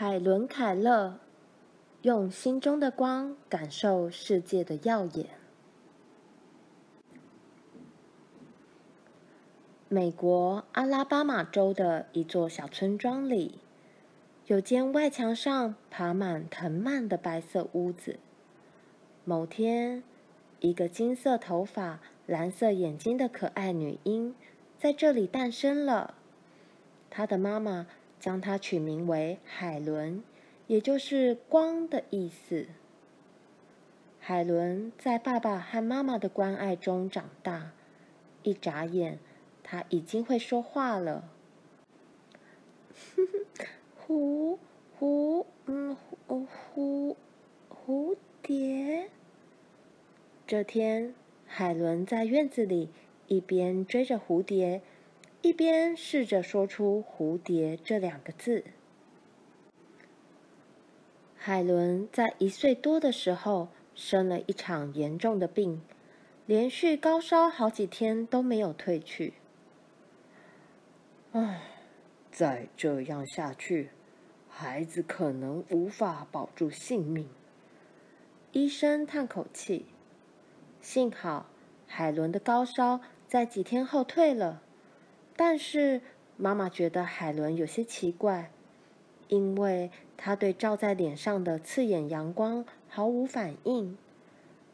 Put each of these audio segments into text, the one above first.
海伦·凯勒用心中的光感受世界的耀眼。美国阿拉巴马州的一座小村庄里，有间外墙上爬满藤蔓的白色屋子。某天，一个金色头发、蓝色眼睛的可爱女婴在这里诞生了。她的妈妈。将它取名为海伦，也就是光的意思。海伦在爸爸和妈妈的关爱中长大，一眨眼，她已经会说话了。蝴蝴嗯哦蝴蝴蝶。这天，海伦在院子里一边追着蝴蝶。一边试着说出“蝴蝶”这两个字。海伦在一岁多的时候生了一场严重的病，连续高烧好几天都没有退去。唉，再这样下去，孩子可能无法保住性命。医生叹口气。幸好，海伦的高烧在几天后退了。但是妈妈觉得海伦有些奇怪，因为她对照在脸上的刺眼阳光毫无反应。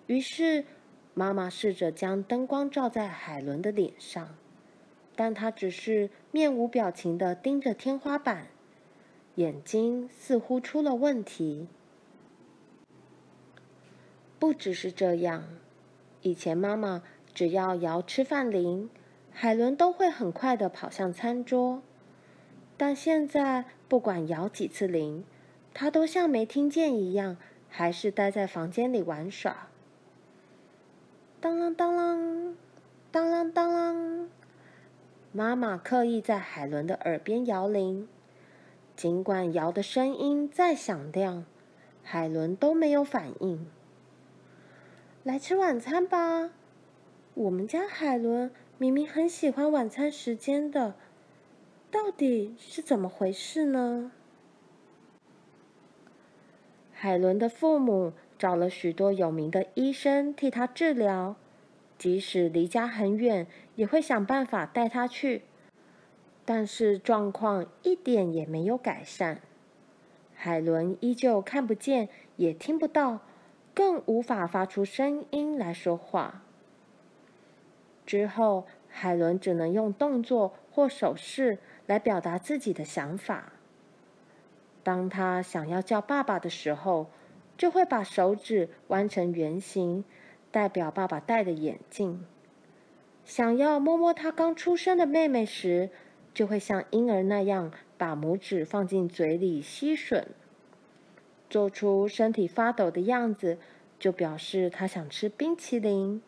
于是妈妈试着将灯光照在海伦的脸上，但她只是面无表情的盯着天花板，眼睛似乎出了问题。不只是这样，以前妈妈只要摇吃饭铃。海伦都会很快地跑向餐桌，但现在不管摇几次铃，她都像没听见一样，还是待在房间里玩耍。当啷当啷，当啷当啷，妈妈刻意在海伦的耳边摇铃，尽管摇的声音再响亮，海伦都没有反应。来吃晚餐吧，我们家海伦。明明很喜欢晚餐时间的，到底是怎么回事呢？海伦的父母找了许多有名的医生替她治疗，即使离家很远，也会想办法带她去，但是状况一点也没有改善。海伦依旧看不见，也听不到，更无法发出声音来说话。之后，海伦只能用动作或手势来表达自己的想法。当他想要叫爸爸的时候，就会把手指弯成圆形，代表爸爸戴的眼镜；想要摸摸他刚出生的妹妹时，就会像婴儿那样把拇指放进嘴里吸吮，做出身体发抖的样子，就表示他想吃冰淇淋。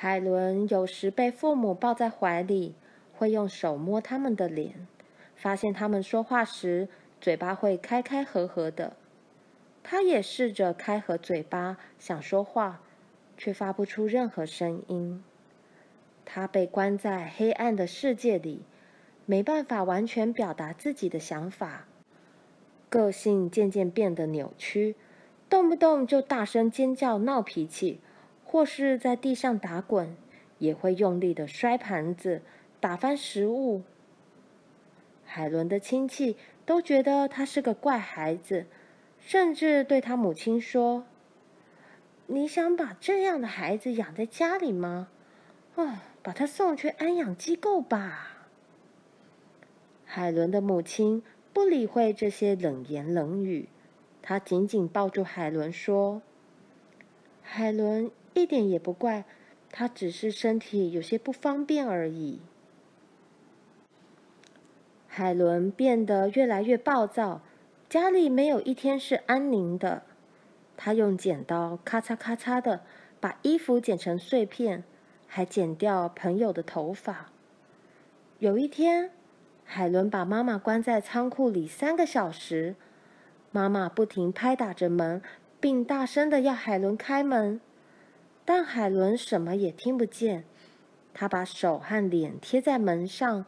海伦有时被父母抱在怀里，会用手摸他们的脸，发现他们说话时嘴巴会开开合合的。她也试着开合嘴巴想说话，却发不出任何声音。她被关在黑暗的世界里，没办法完全表达自己的想法，个性渐渐变得扭曲，动不动就大声尖叫闹脾气。或是在地上打滚，也会用力的摔盘子、打翻食物。海伦的亲戚都觉得他是个怪孩子，甚至对他母亲说：“你想把这样的孩子养在家里吗？哦，把他送去安养机构吧。”海伦的母亲不理会这些冷言冷语，她紧紧抱住海伦说：“海伦。”一点也不怪，他只是身体有些不方便而已。海伦变得越来越暴躁，家里没有一天是安宁的。他用剪刀咔嚓咔嚓的把衣服剪成碎片，还剪掉朋友的头发。有一天，海伦把妈妈关在仓库里三个小时，妈妈不停拍打着门，并大声的要海伦开门。但海伦什么也听不见，她把手和脸贴在门上，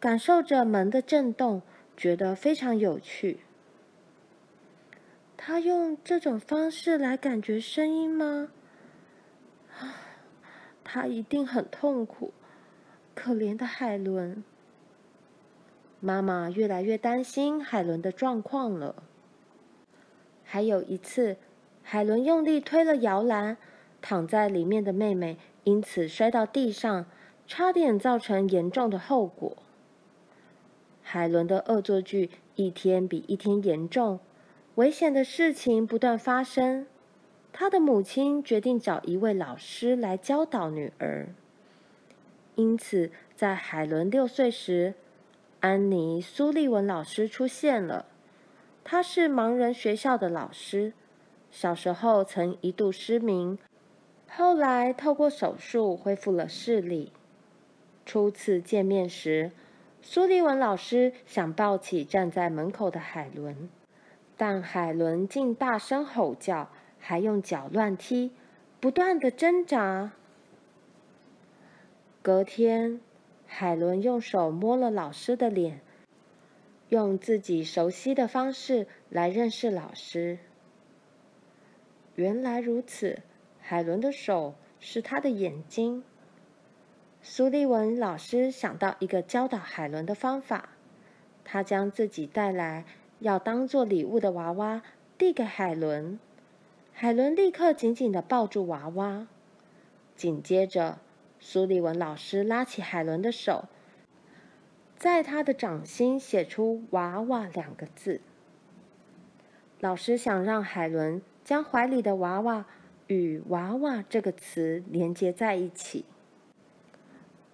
感受着门的震动，觉得非常有趣。他用这种方式来感觉声音吗？啊，他一定很痛苦，可怜的海伦。妈妈越来越担心海伦的状况了。还有一次，海伦用力推了摇篮，躺在里面的妹妹因此摔到地上，差点造成严重的后果。海伦的恶作剧一天比一天严重，危险的事情不断发生。她的母亲决定找一位老师来教导女儿。因此，在海伦六岁时，安妮·苏利文老师出现了。她是盲人学校的老师，小时候曾一度失明，后来透过手术恢复了视力。初次见面时，苏利文老师想抱起站在门口的海伦，但海伦竟大声吼叫，还用脚乱踢，不断的挣扎。隔天，海伦用手摸了老师的脸，用自己熟悉的方式来认识老师。原来如此，海伦的手是他的眼睛。苏利文老师想到一个教导海伦的方法，他将自己带来要当做礼物的娃娃递给海伦，海伦立刻紧紧地抱住娃娃。紧接着，苏利文老师拉起海伦的手，在他的掌心写出“娃娃”两个字。老师想让海伦将怀里的娃娃与“娃娃”这个词连接在一起。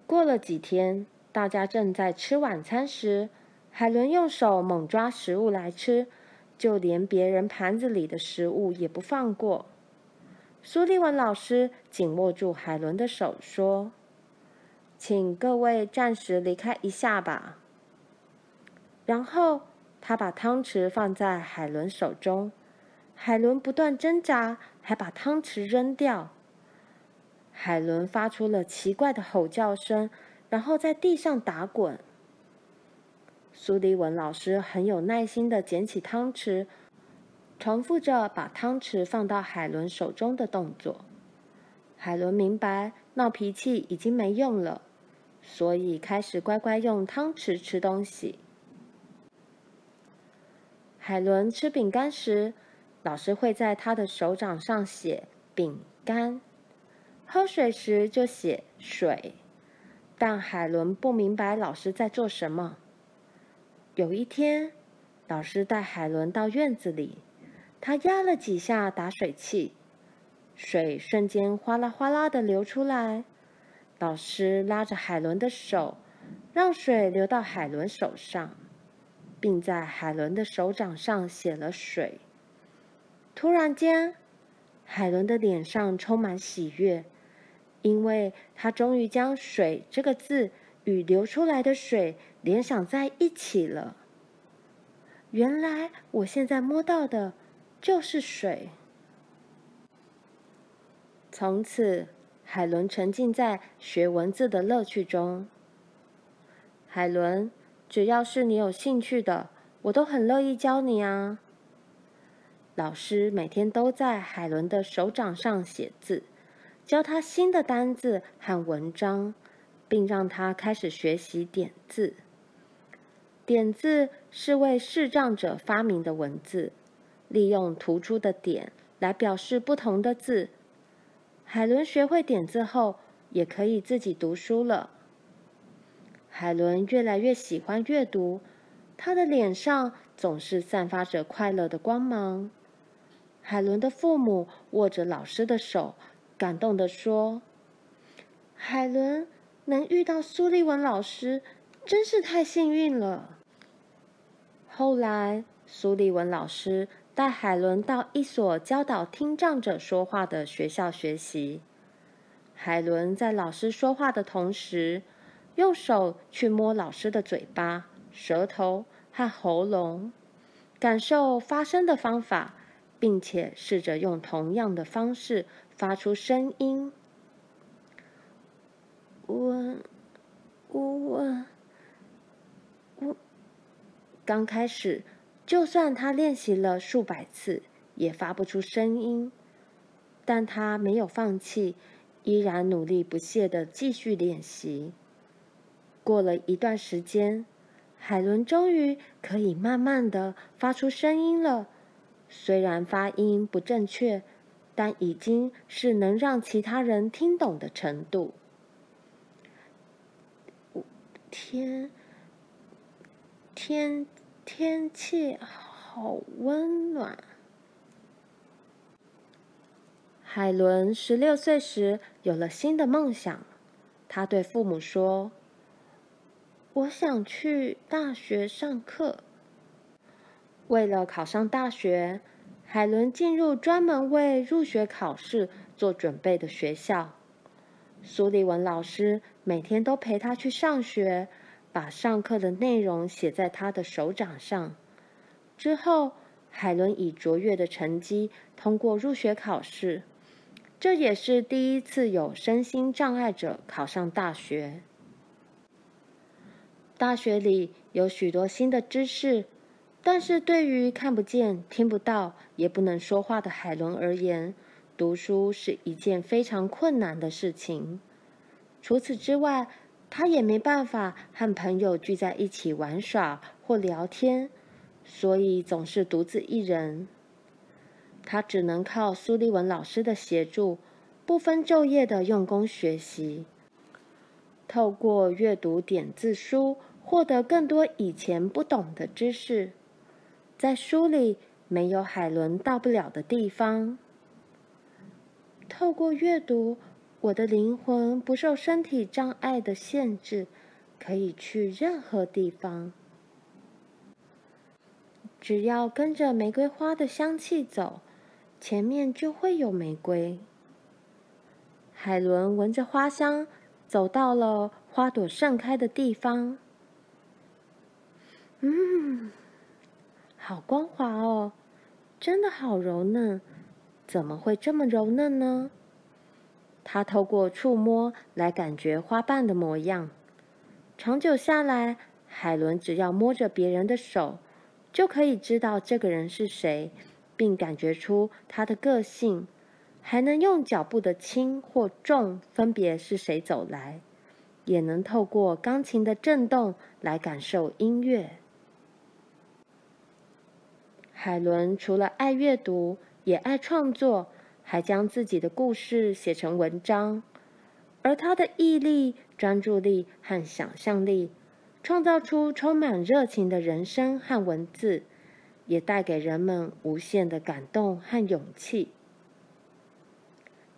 过了几天，大家正在吃晚餐时，海伦用手猛抓食物来吃，就连别人盘子里的食物也不放过。苏利文老师紧握住海伦的手，说：“请各位暂时离开一下吧。”然后他把汤匙放在海伦手中，海伦不断挣扎，还把汤匙扔掉。海伦发出了奇怪的吼叫声，然后在地上打滚。苏迪文老师很有耐心地捡起汤匙，重复着把汤匙放到海伦手中的动作。海伦明白闹脾气已经没用了，所以开始乖乖用汤匙吃东西。海伦吃饼干时，老师会在他的手掌上写“饼干”。喝水时就写水，但海伦不明白老师在做什么。有一天，老师带海伦到院子里，他压了几下打水器，水瞬间哗啦哗啦的流出来。老师拉着海伦的手，让水流到海伦手上，并在海伦的手掌上写了水。突然间，海伦的脸上充满喜悦。因为他终于将“水”这个字与流出来的水联想在一起了。原来我现在摸到的就是水。从此，海伦沉浸在学文字的乐趣中。海伦，只要是你有兴趣的，我都很乐意教你啊。老师每天都在海伦的手掌上写字。教他新的单字和文章，并让他开始学习点字。点字是为视障者发明的文字，利用突出的点来表示不同的字。海伦学会点字后，也可以自己读书了。海伦越来越喜欢阅读，她的脸上总是散发着快乐的光芒。海伦的父母握着老师的手。感动地说：“海伦能遇到苏利文老师，真是太幸运了。”后来，苏利文老师带海伦到一所教导听障者说话的学校学习。海伦在老师说话的同时，用手去摸老师的嘴巴、舌头和喉咙，感受发声的方法，并且试着用同样的方式。发出声音，我，我，刚开始，就算他练习了数百次，也发不出声音，但他没有放弃，依然努力不懈的继续练习。过了一段时间，海伦终于可以慢慢的发出声音了。虽然发音不正确，但已经是能让其他人听懂的程度。天，天，天气好温暖。海伦十六岁时有了新的梦想，她对父母说：“我想去大学上课。”为了考上大学，海伦进入专门为入学考试做准备的学校。苏利文老师每天都陪他去上学，把上课的内容写在他的手掌上。之后，海伦以卓越的成绩通过入学考试，这也是第一次有身心障碍者考上大学。大学里有许多新的知识，但是对于看不见、听不到、也不能说话的海伦而言，读书是一件非常困难的事情。除此之外，他也没办法和朋友聚在一起玩耍或聊天，所以总是独自一人。他只能靠苏利文老师的协助，不分昼夜的用功学习，透过阅读点字书，获得更多以前不懂的知识。在书里没有海伦到不了的地方。透过阅读，我的灵魂不受身体障碍的限制，可以去任何地方。只要跟着玫瑰花的香气走，前面就会有玫瑰。海伦闻着花香，走到了花朵盛开的地方。嗯，好光滑哦，真的好柔嫩。怎么会这么柔嫩呢？他透过触摸来感觉花瓣的模样。长久下来，海伦只要摸着别人的手，就可以知道这个人是谁，并感觉出他的个性，还能用脚步的轻或重分别是谁走来，也能透过钢琴的震动来感受音乐。海伦除了爱阅读，也爱创作，还将自己的故事写成文章。而他的毅力、专注力和想象力，创造出充满热情的人生和文字，也带给人们无限的感动和勇气。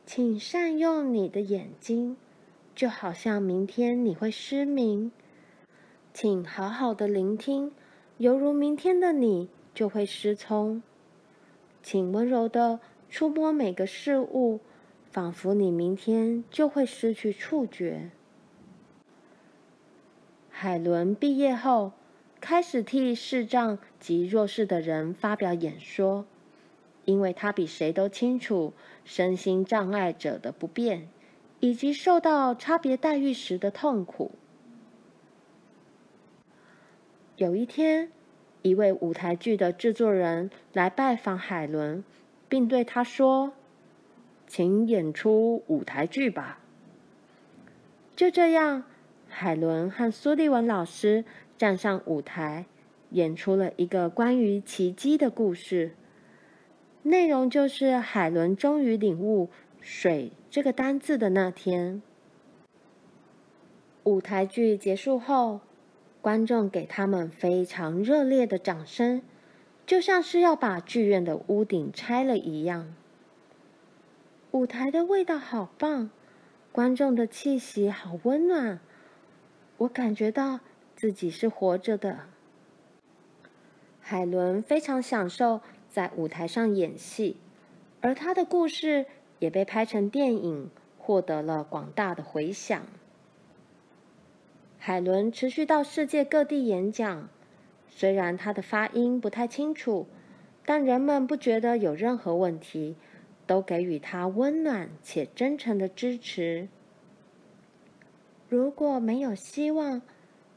请善用你的眼睛，就好像明天你会失明。请好好的聆听，犹如明天的你就会失聪。请温柔地触摸每个事物，仿佛你明天就会失去触觉。海伦毕业后，开始替视障及弱势的人发表演说，因为他比谁都清楚身心障碍者的不便，以及受到差别待遇时的痛苦。有一天，一位舞台剧的制作人来拜访海伦，并对他说：“请演出舞台剧吧。”就这样，海伦和苏利文老师站上舞台，演出了一个关于奇迹的故事。内容就是海伦终于领悟“水”这个单字的那天。舞台剧结束后，观众给他们非常热烈的掌声，就像是要把剧院的屋顶拆了一样。舞台的味道好棒，观众的气息好温暖，我感觉到自己是活着的。海伦非常享受在舞台上演戏，而她的故事也被拍成电影，获得了广大的回响。海伦持续到世界各地演讲，虽然她的发音不太清楚，但人们不觉得有任何问题，都给予她温暖且真诚的支持。如果没有希望，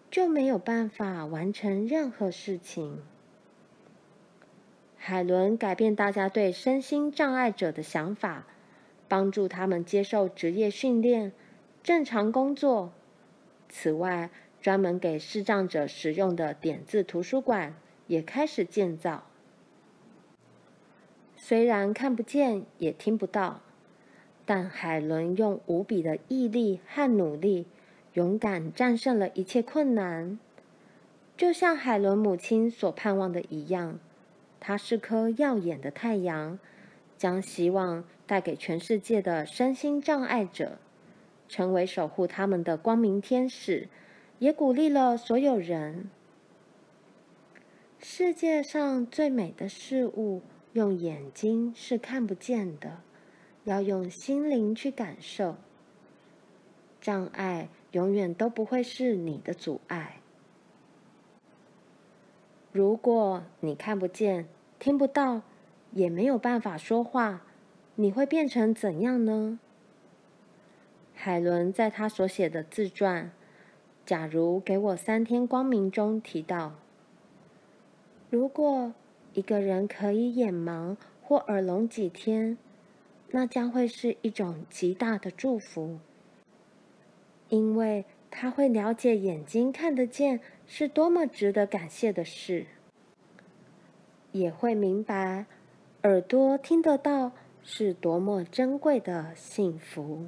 就没有办法完成任何事情。海伦改变大家对身心障碍者的想法，帮助他们接受职业训练、正常工作。此外，专门给视障者使用的点字图书馆也开始建造。虽然看不见也听不到，但海伦用无比的毅力和努力。勇敢战胜了一切困难，就像海伦母亲所盼望的一样，她是颗耀眼的太阳，将希望带给全世界的身心障碍者，成为守护他们的光明天使，也鼓励了所有人。世界上最美的事物，用眼睛是看不见的，要用心灵去感受。障碍。永远都不会是你的阻碍。如果你看不见、听不到，也没有办法说话，你会变成怎样呢？海伦在他所写的自传《假如给我三天光明》中提到，如果一个人可以眼盲或耳聋几天，那将会是一种极大的祝福。因为他会了解眼睛看得见是多么值得感谢的事，也会明白耳朵听得到是多么珍贵的幸福。